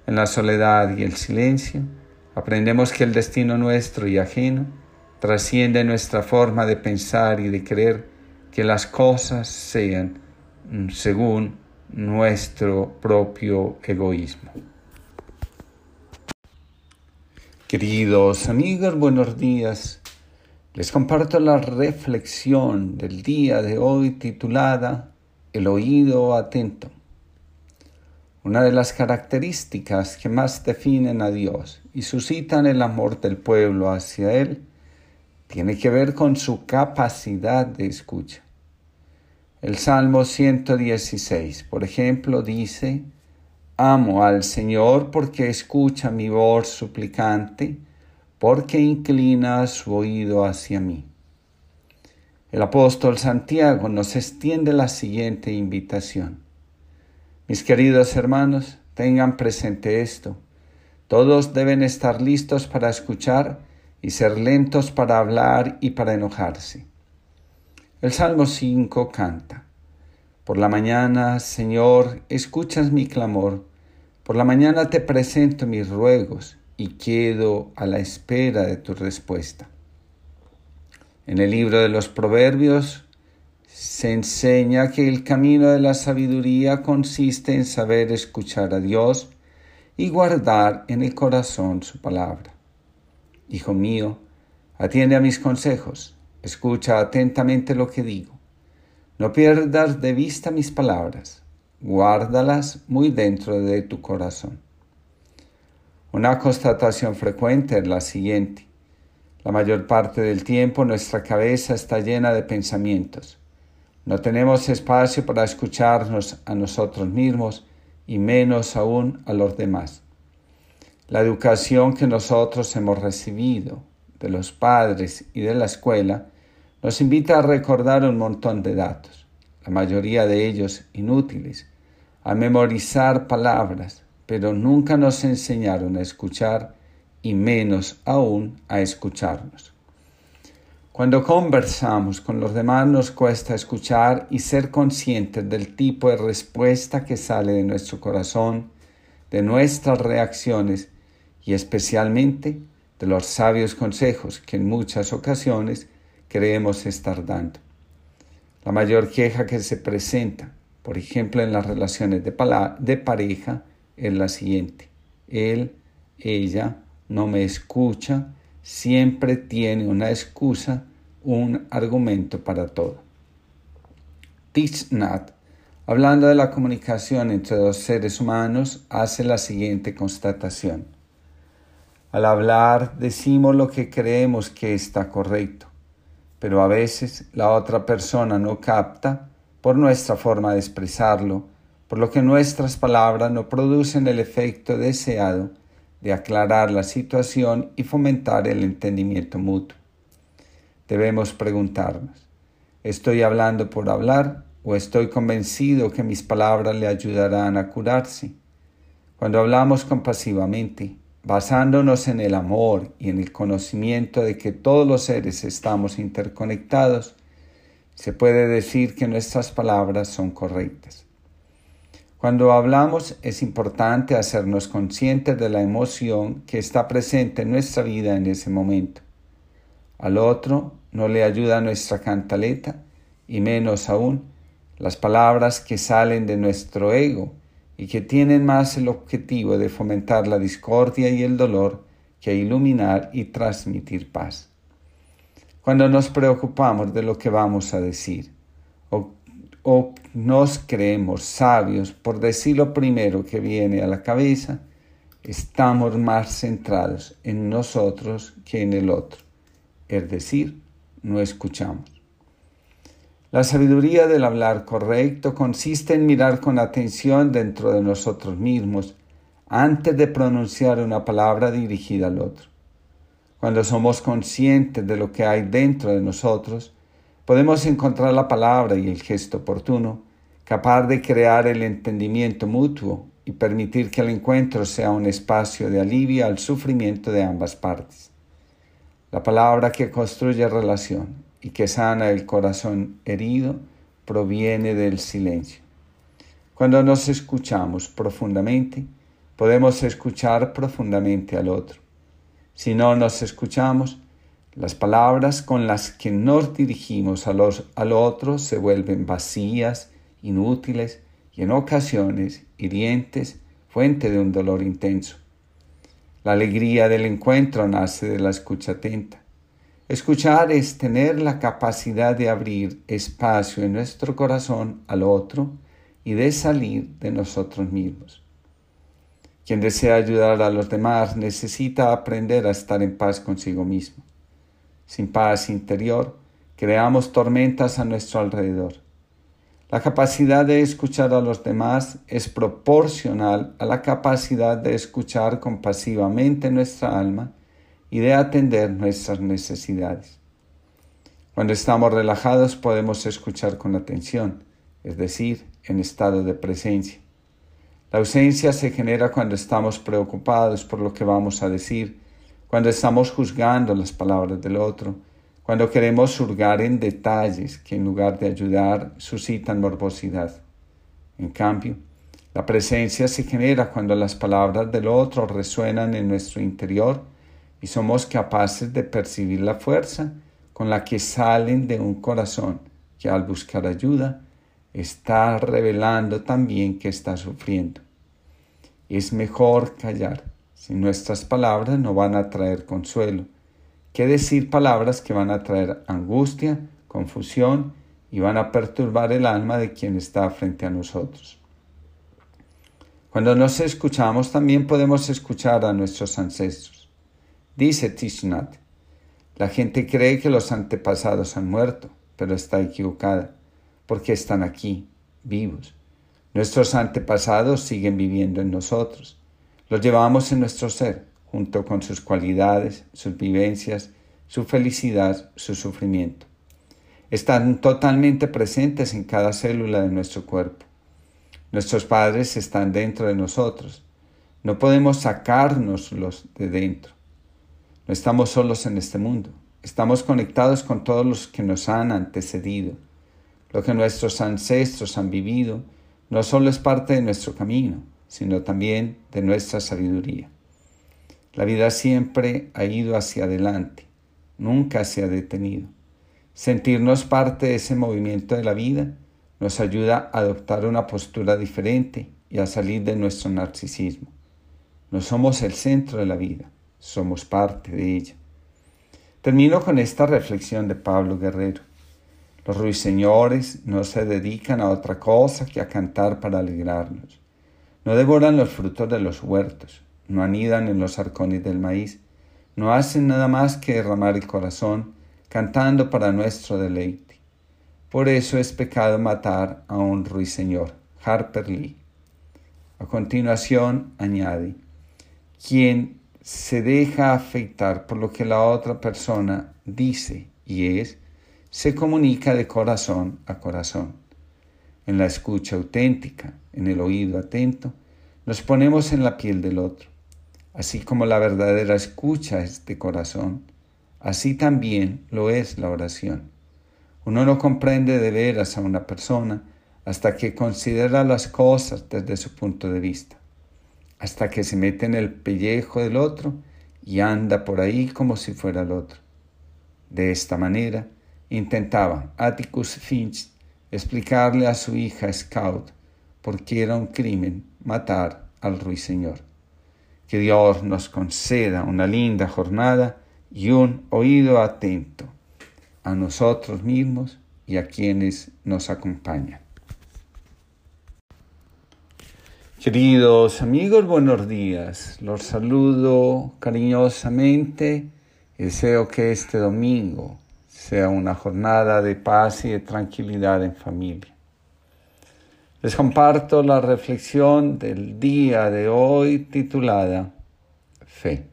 En la soledad y el silencio, Aprendemos que el destino nuestro y ajeno trasciende nuestra forma de pensar y de creer que las cosas sean mm, según nuestro propio egoísmo. Queridos amigos, buenos días. Les comparto la reflexión del día de hoy titulada El oído atento. Una de las características que más definen a Dios y suscitan el amor del pueblo hacia Él tiene que ver con su capacidad de escucha. El Salmo 116, por ejemplo, dice, Amo al Señor porque escucha mi voz suplicante, porque inclina su oído hacia mí. El apóstol Santiago nos extiende la siguiente invitación. Mis queridos hermanos, tengan presente esto. Todos deben estar listos para escuchar y ser lentos para hablar y para enojarse. El Salmo 5 canta. Por la mañana, Señor, escuchas mi clamor. Por la mañana te presento mis ruegos y quedo a la espera de tu respuesta. En el libro de los Proverbios se enseña que el camino de la sabiduría consiste en saber escuchar a Dios y guardar en el corazón su palabra. Hijo mío, atiende a mis consejos, escucha atentamente lo que digo. No pierdas de vista mis palabras, guárdalas muy dentro de tu corazón. Una constatación frecuente es la siguiente. La mayor parte del tiempo nuestra cabeza está llena de pensamientos no tenemos espacio para escucharnos a nosotros mismos y menos aún a los demás. La educación que nosotros hemos recibido de los padres y de la escuela nos invita a recordar un montón de datos, la mayoría de ellos inútiles, a memorizar palabras, pero nunca nos enseñaron a escuchar y menos aún a escucharnos. Cuando conversamos con los demás nos cuesta escuchar y ser conscientes del tipo de respuesta que sale de nuestro corazón, de nuestras reacciones y especialmente de los sabios consejos que en muchas ocasiones creemos estar dando. La mayor queja que se presenta, por ejemplo en las relaciones de, de pareja, es la siguiente. Él, ella, no me escucha, siempre tiene una excusa, un argumento para todo. Thich Nhat, hablando de la comunicación entre dos seres humanos, hace la siguiente constatación. Al hablar decimos lo que creemos que está correcto, pero a veces la otra persona no capta por nuestra forma de expresarlo, por lo que nuestras palabras no producen el efecto deseado de aclarar la situación y fomentar el entendimiento mutuo. Debemos preguntarnos, ¿estoy hablando por hablar o estoy convencido que mis palabras le ayudarán a curarse? Cuando hablamos compasivamente, basándonos en el amor y en el conocimiento de que todos los seres estamos interconectados, se puede decir que nuestras palabras son correctas. Cuando hablamos es importante hacernos conscientes de la emoción que está presente en nuestra vida en ese momento. Al otro no le ayuda nuestra cantaleta y menos aún las palabras que salen de nuestro ego y que tienen más el objetivo de fomentar la discordia y el dolor que iluminar y transmitir paz. Cuando nos preocupamos de lo que vamos a decir o o nos creemos sabios por decir lo primero que viene a la cabeza, estamos más centrados en nosotros que en el otro, es decir, no escuchamos. La sabiduría del hablar correcto consiste en mirar con atención dentro de nosotros mismos antes de pronunciar una palabra dirigida al otro. Cuando somos conscientes de lo que hay dentro de nosotros, podemos encontrar la palabra y el gesto oportuno, capaz de crear el entendimiento mutuo y permitir que el encuentro sea un espacio de alivio al sufrimiento de ambas partes. La palabra que construye relación y que sana el corazón herido proviene del silencio. Cuando nos escuchamos profundamente, podemos escuchar profundamente al otro. Si no nos escuchamos, las palabras con las que nos dirigimos a los, al otro se vuelven vacías, inútiles y en ocasiones hirientes, fuente de un dolor intenso. La alegría del encuentro nace de la escucha atenta. Escuchar es tener la capacidad de abrir espacio en nuestro corazón al otro y de salir de nosotros mismos. Quien desea ayudar a los demás necesita aprender a estar en paz consigo mismo. Sin paz interior, creamos tormentas a nuestro alrededor. La capacidad de escuchar a los demás es proporcional a la capacidad de escuchar compasivamente nuestra alma y de atender nuestras necesidades. Cuando estamos relajados podemos escuchar con atención, es decir, en estado de presencia. La ausencia se genera cuando estamos preocupados por lo que vamos a decir cuando estamos juzgando las palabras del otro, cuando queremos hurgar en detalles que en lugar de ayudar suscitan morbosidad. En cambio, la presencia se genera cuando las palabras del otro resuenan en nuestro interior y somos capaces de percibir la fuerza con la que salen de un corazón que al buscar ayuda está revelando también que está sufriendo. Es mejor callar si nuestras palabras no van a traer consuelo. ¿Qué decir palabras que van a traer angustia, confusión y van a perturbar el alma de quien está frente a nosotros? Cuando nos escuchamos también podemos escuchar a nuestros ancestros. Dice Tishnat, la gente cree que los antepasados han muerto, pero está equivocada, porque están aquí, vivos. Nuestros antepasados siguen viviendo en nosotros los llevamos en nuestro ser, junto con sus cualidades, sus vivencias, su felicidad, su sufrimiento. Están totalmente presentes en cada célula de nuestro cuerpo. Nuestros padres están dentro de nosotros. No podemos sacárnoslos de dentro. No estamos solos en este mundo. Estamos conectados con todos los que nos han antecedido. Lo que nuestros ancestros han vivido no solo es parte de nuestro camino, sino también de nuestra sabiduría. La vida siempre ha ido hacia adelante, nunca se ha detenido. Sentirnos parte de ese movimiento de la vida nos ayuda a adoptar una postura diferente y a salir de nuestro narcisismo. No somos el centro de la vida, somos parte de ella. Termino con esta reflexión de Pablo Guerrero. Los ruiseñores no se dedican a otra cosa que a cantar para alegrarnos. No devoran los frutos de los huertos, no anidan en los arcones del maíz, no hacen nada más que derramar el corazón, cantando para nuestro deleite. Por eso es pecado matar a un ruiseñor. Harper Lee. A continuación añade, quien se deja afectar por lo que la otra persona dice y es, se comunica de corazón a corazón. En la escucha auténtica, en el oído atento, nos ponemos en la piel del otro. Así como la verdadera escucha es de corazón, así también lo es la oración. Uno no comprende de veras a una persona hasta que considera las cosas desde su punto de vista, hasta que se mete en el pellejo del otro y anda por ahí como si fuera el otro. De esta manera intentaba Atticus Finch explicarle a su hija Scout por qué era un crimen matar al ruiseñor. Que Dios nos conceda una linda jornada y un oído atento a nosotros mismos y a quienes nos acompañan. Queridos amigos, buenos días. Los saludo cariñosamente deseo que este domingo sea una jornada de paz y de tranquilidad en familia. Les comparto la reflexión del día de hoy titulada Fe.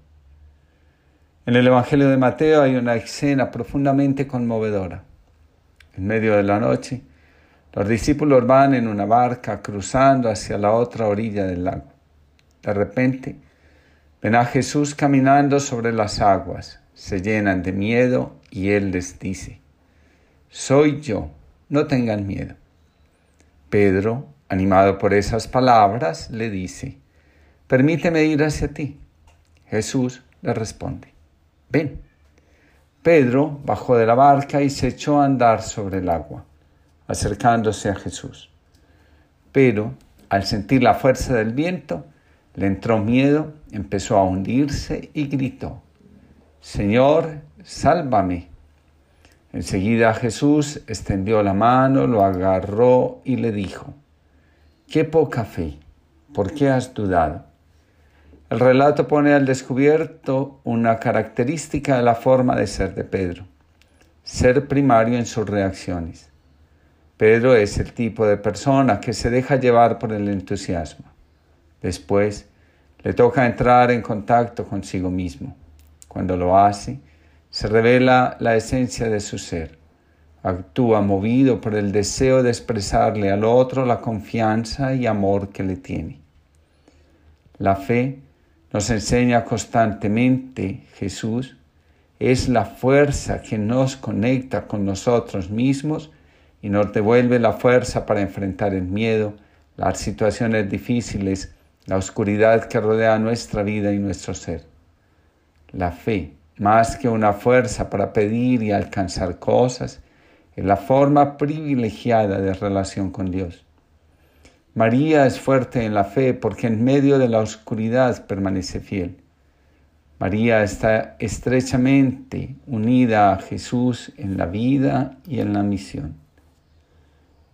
En el Evangelio de Mateo hay una escena profundamente conmovedora. En medio de la noche, los discípulos van en una barca cruzando hacia la otra orilla del lago. De repente, ven a Jesús caminando sobre las aguas, se llenan de miedo y Él les dice, Soy yo, no tengan miedo. Pedro, animado por esas palabras, le dice, Permíteme ir hacia ti. Jesús le responde, Ven. Pedro bajó de la barca y se echó a andar sobre el agua, acercándose a Jesús. Pero, al sentir la fuerza del viento, le entró miedo, empezó a hundirse y gritó, Señor, sálvame. Enseguida Jesús extendió la mano, lo agarró y le dijo, Qué poca fe, ¿por qué has dudado? El relato pone al descubierto una característica de la forma de ser de Pedro, ser primario en sus reacciones. Pedro es el tipo de persona que se deja llevar por el entusiasmo. Después, le toca entrar en contacto consigo mismo. Cuando lo hace, se revela la esencia de su ser. Actúa movido por el deseo de expresarle al otro la confianza y amor que le tiene. La fe nos enseña constantemente Jesús es la fuerza que nos conecta con nosotros mismos y nos devuelve la fuerza para enfrentar el miedo, las situaciones difíciles, la oscuridad que rodea nuestra vida y nuestro ser. La fe más que una fuerza para pedir y alcanzar cosas, es la forma privilegiada de relación con Dios. María es fuerte en la fe porque en medio de la oscuridad permanece fiel. María está estrechamente unida a Jesús en la vida y en la misión.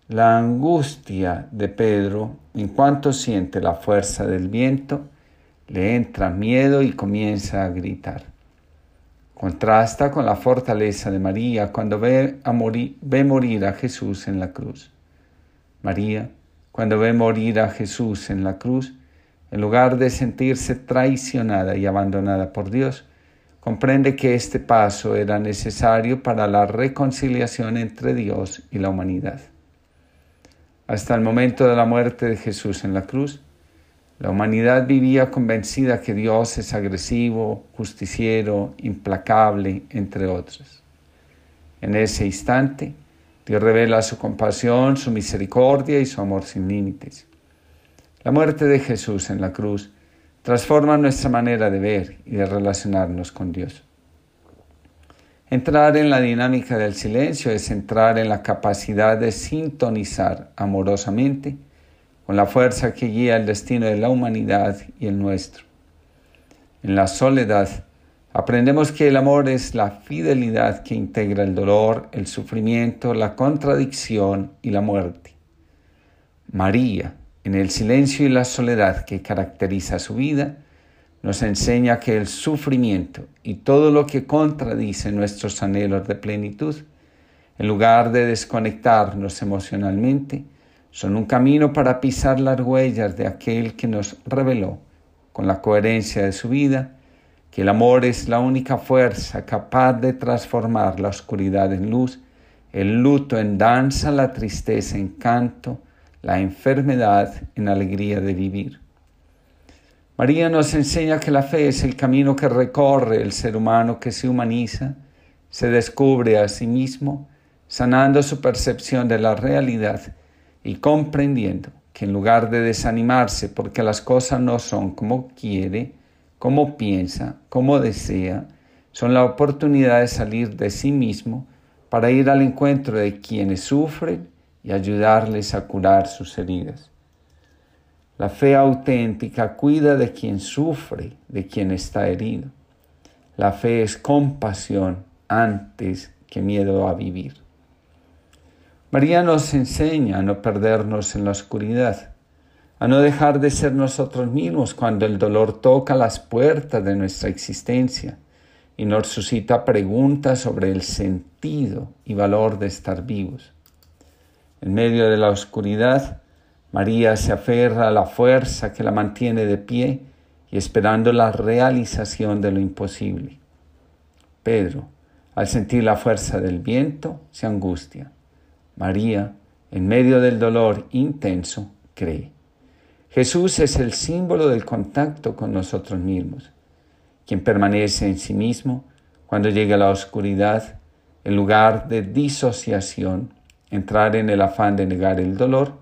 La angustia de Pedro, en cuanto siente la fuerza del viento, le entra miedo y comienza a gritar. Contrasta con la fortaleza de María cuando ve, a morir, ve morir a Jesús en la cruz. María, cuando ve morir a Jesús en la cruz, en lugar de sentirse traicionada y abandonada por Dios, comprende que este paso era necesario para la reconciliación entre Dios y la humanidad. Hasta el momento de la muerte de Jesús en la cruz, la humanidad vivía convencida que Dios es agresivo, justiciero, implacable, entre otros. En ese instante, Dios revela su compasión, su misericordia y su amor sin límites. La muerte de Jesús en la cruz transforma nuestra manera de ver y de relacionarnos con Dios. Entrar en la dinámica del silencio es entrar en la capacidad de sintonizar amorosamente con la fuerza que guía el destino de la humanidad y el nuestro. En la soledad aprendemos que el amor es la fidelidad que integra el dolor, el sufrimiento, la contradicción y la muerte. María, en el silencio y la soledad que caracteriza su vida, nos enseña que el sufrimiento y todo lo que contradice nuestros anhelos de plenitud, en lugar de desconectarnos emocionalmente, son un camino para pisar las huellas de aquel que nos reveló, con la coherencia de su vida, que el amor es la única fuerza capaz de transformar la oscuridad en luz, el luto en danza, la tristeza en canto, la enfermedad en alegría de vivir. María nos enseña que la fe es el camino que recorre el ser humano que se humaniza, se descubre a sí mismo, sanando su percepción de la realidad y comprendiendo que en lugar de desanimarse porque las cosas no son como quiere, como piensa, como desea, son la oportunidad de salir de sí mismo para ir al encuentro de quienes sufren y ayudarles a curar sus heridas. La fe auténtica cuida de quien sufre, de quien está herido. La fe es compasión antes que miedo a vivir. María nos enseña a no perdernos en la oscuridad, a no dejar de ser nosotros mismos cuando el dolor toca las puertas de nuestra existencia y nos suscita preguntas sobre el sentido y valor de estar vivos. En medio de la oscuridad, María se aferra a la fuerza que la mantiene de pie y esperando la realización de lo imposible. Pedro, al sentir la fuerza del viento, se angustia. María, en medio del dolor intenso, cree. Jesús es el símbolo del contacto con nosotros mismos, quien permanece en sí mismo cuando llega la oscuridad, en lugar de disociación, entrar en el afán de negar el dolor,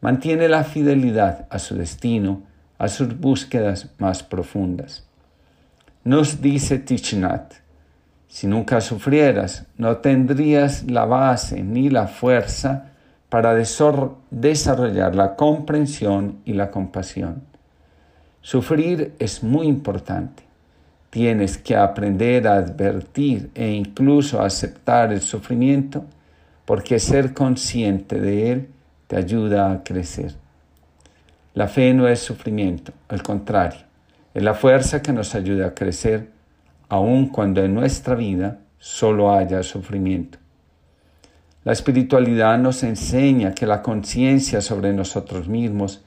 mantiene la fidelidad a su destino, a sus búsquedas más profundas. Nos dice Tichnat, si nunca sufrieras, no tendrías la base ni la fuerza para desarrollar la comprensión y la compasión. Sufrir es muy importante. Tienes que aprender a advertir e incluso aceptar el sufrimiento porque ser consciente de Él te ayuda a crecer. La fe no es sufrimiento, al contrario, es la fuerza que nos ayuda a crecer aun cuando en nuestra vida solo haya sufrimiento. La espiritualidad nos enseña que la conciencia sobre nosotros mismos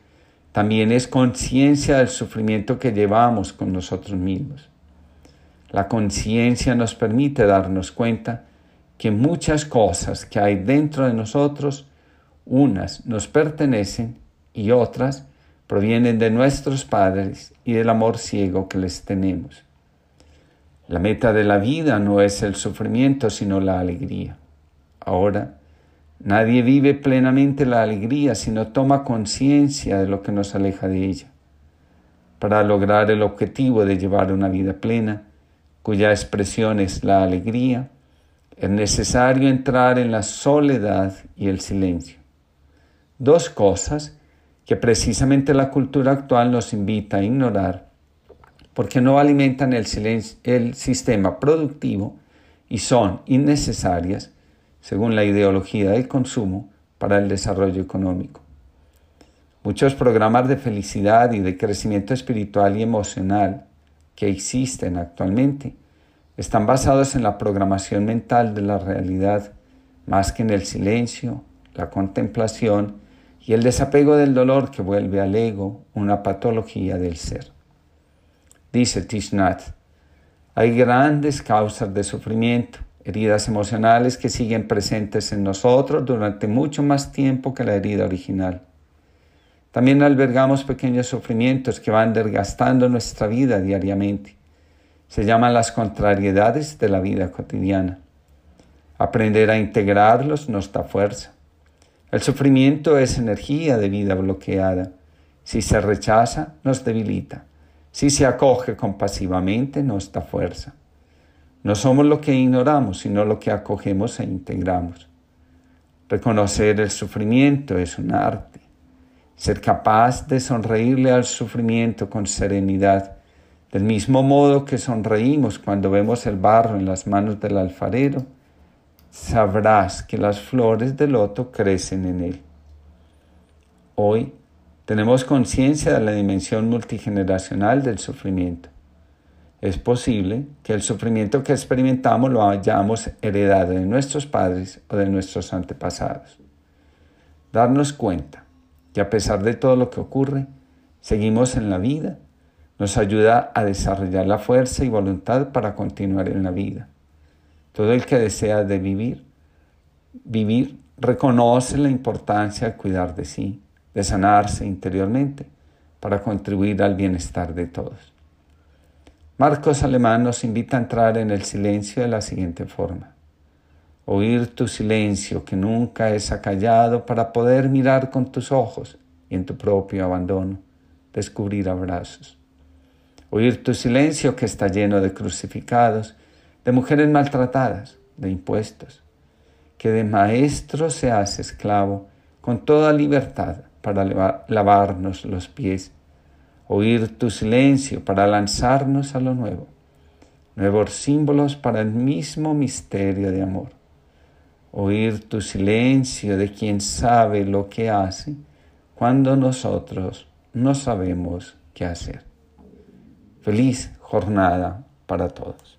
también es conciencia del sufrimiento que llevamos con nosotros mismos. La conciencia nos permite darnos cuenta que muchas cosas que hay dentro de nosotros, unas nos pertenecen y otras provienen de nuestros padres y del amor ciego que les tenemos. La meta de la vida no es el sufrimiento, sino la alegría. Ahora, nadie vive plenamente la alegría si no toma conciencia de lo que nos aleja de ella. Para lograr el objetivo de llevar una vida plena, cuya expresión es la alegría, es necesario entrar en la soledad y el silencio. Dos cosas que precisamente la cultura actual nos invita a ignorar porque no alimentan el, sistema productivo y son innecesarias, según la ideología del consumo, para el desarrollo económico. Muchos programas de felicidad y de crecimiento espiritual y emocional que existen actualmente están basados en la programación mental de la realidad más que en el silencio, la contemplación y el desapego del dolor que vuelve al ego una patología del ser. Dice Tishnat, hay grandes causas de sufrimiento, heridas emocionales que siguen presentes en nosotros durante mucho más tiempo que la herida original. También albergamos pequeños sufrimientos que van desgastando nuestra vida diariamente se llaman las contrariedades de la vida cotidiana. Aprender a integrarlos nos da fuerza. El sufrimiento es energía de vida bloqueada. Si se rechaza, nos debilita. Si se acoge compasivamente, da fuerza. No somos lo que ignoramos, sino lo que acogemos e integramos. Reconocer el sufrimiento es un arte. Ser capaz de sonreírle al sufrimiento con serenidad Del mismo modo que sonreímos cuando vemos el barro en las manos del alfarero, sabrás que las flores del loto crecen en él. Hoy tenemos conciencia de la dimensión multigeneracional del sufrimiento. Es posible que el sufrimiento que experimentamos lo hayamos heredado de nuestros padres o de nuestros antepasados. Darnos cuenta que a pesar de todo lo que ocurre, seguimos en la vida nos ayuda a desarrollar la fuerza y voluntad para continuar en la vida. Todo el que desea de vivir, vivir reconoce la importancia de cuidar de sí, de sanarse interiormente para contribuir al bienestar de todos. Marcos Alemán nos invita a entrar en el silencio de la siguiente forma. Oír tu silencio que nunca es acallado para poder mirar con tus ojos y en tu propio abandono descubrir abrazos oír tu silencio que está lleno de crucificados, de mujeres maltratadas, de impuestos, que de maestro se hace esclavo con toda libertad para lavarnos los pies, oír tu silencio para lanzarnos a lo nuevo, nuevos símbolos para el mismo misterio de amor, oír tu silencio de quien sabe lo que hace cuando nosotros no sabemos qué hacer. Feliz jornada para todos.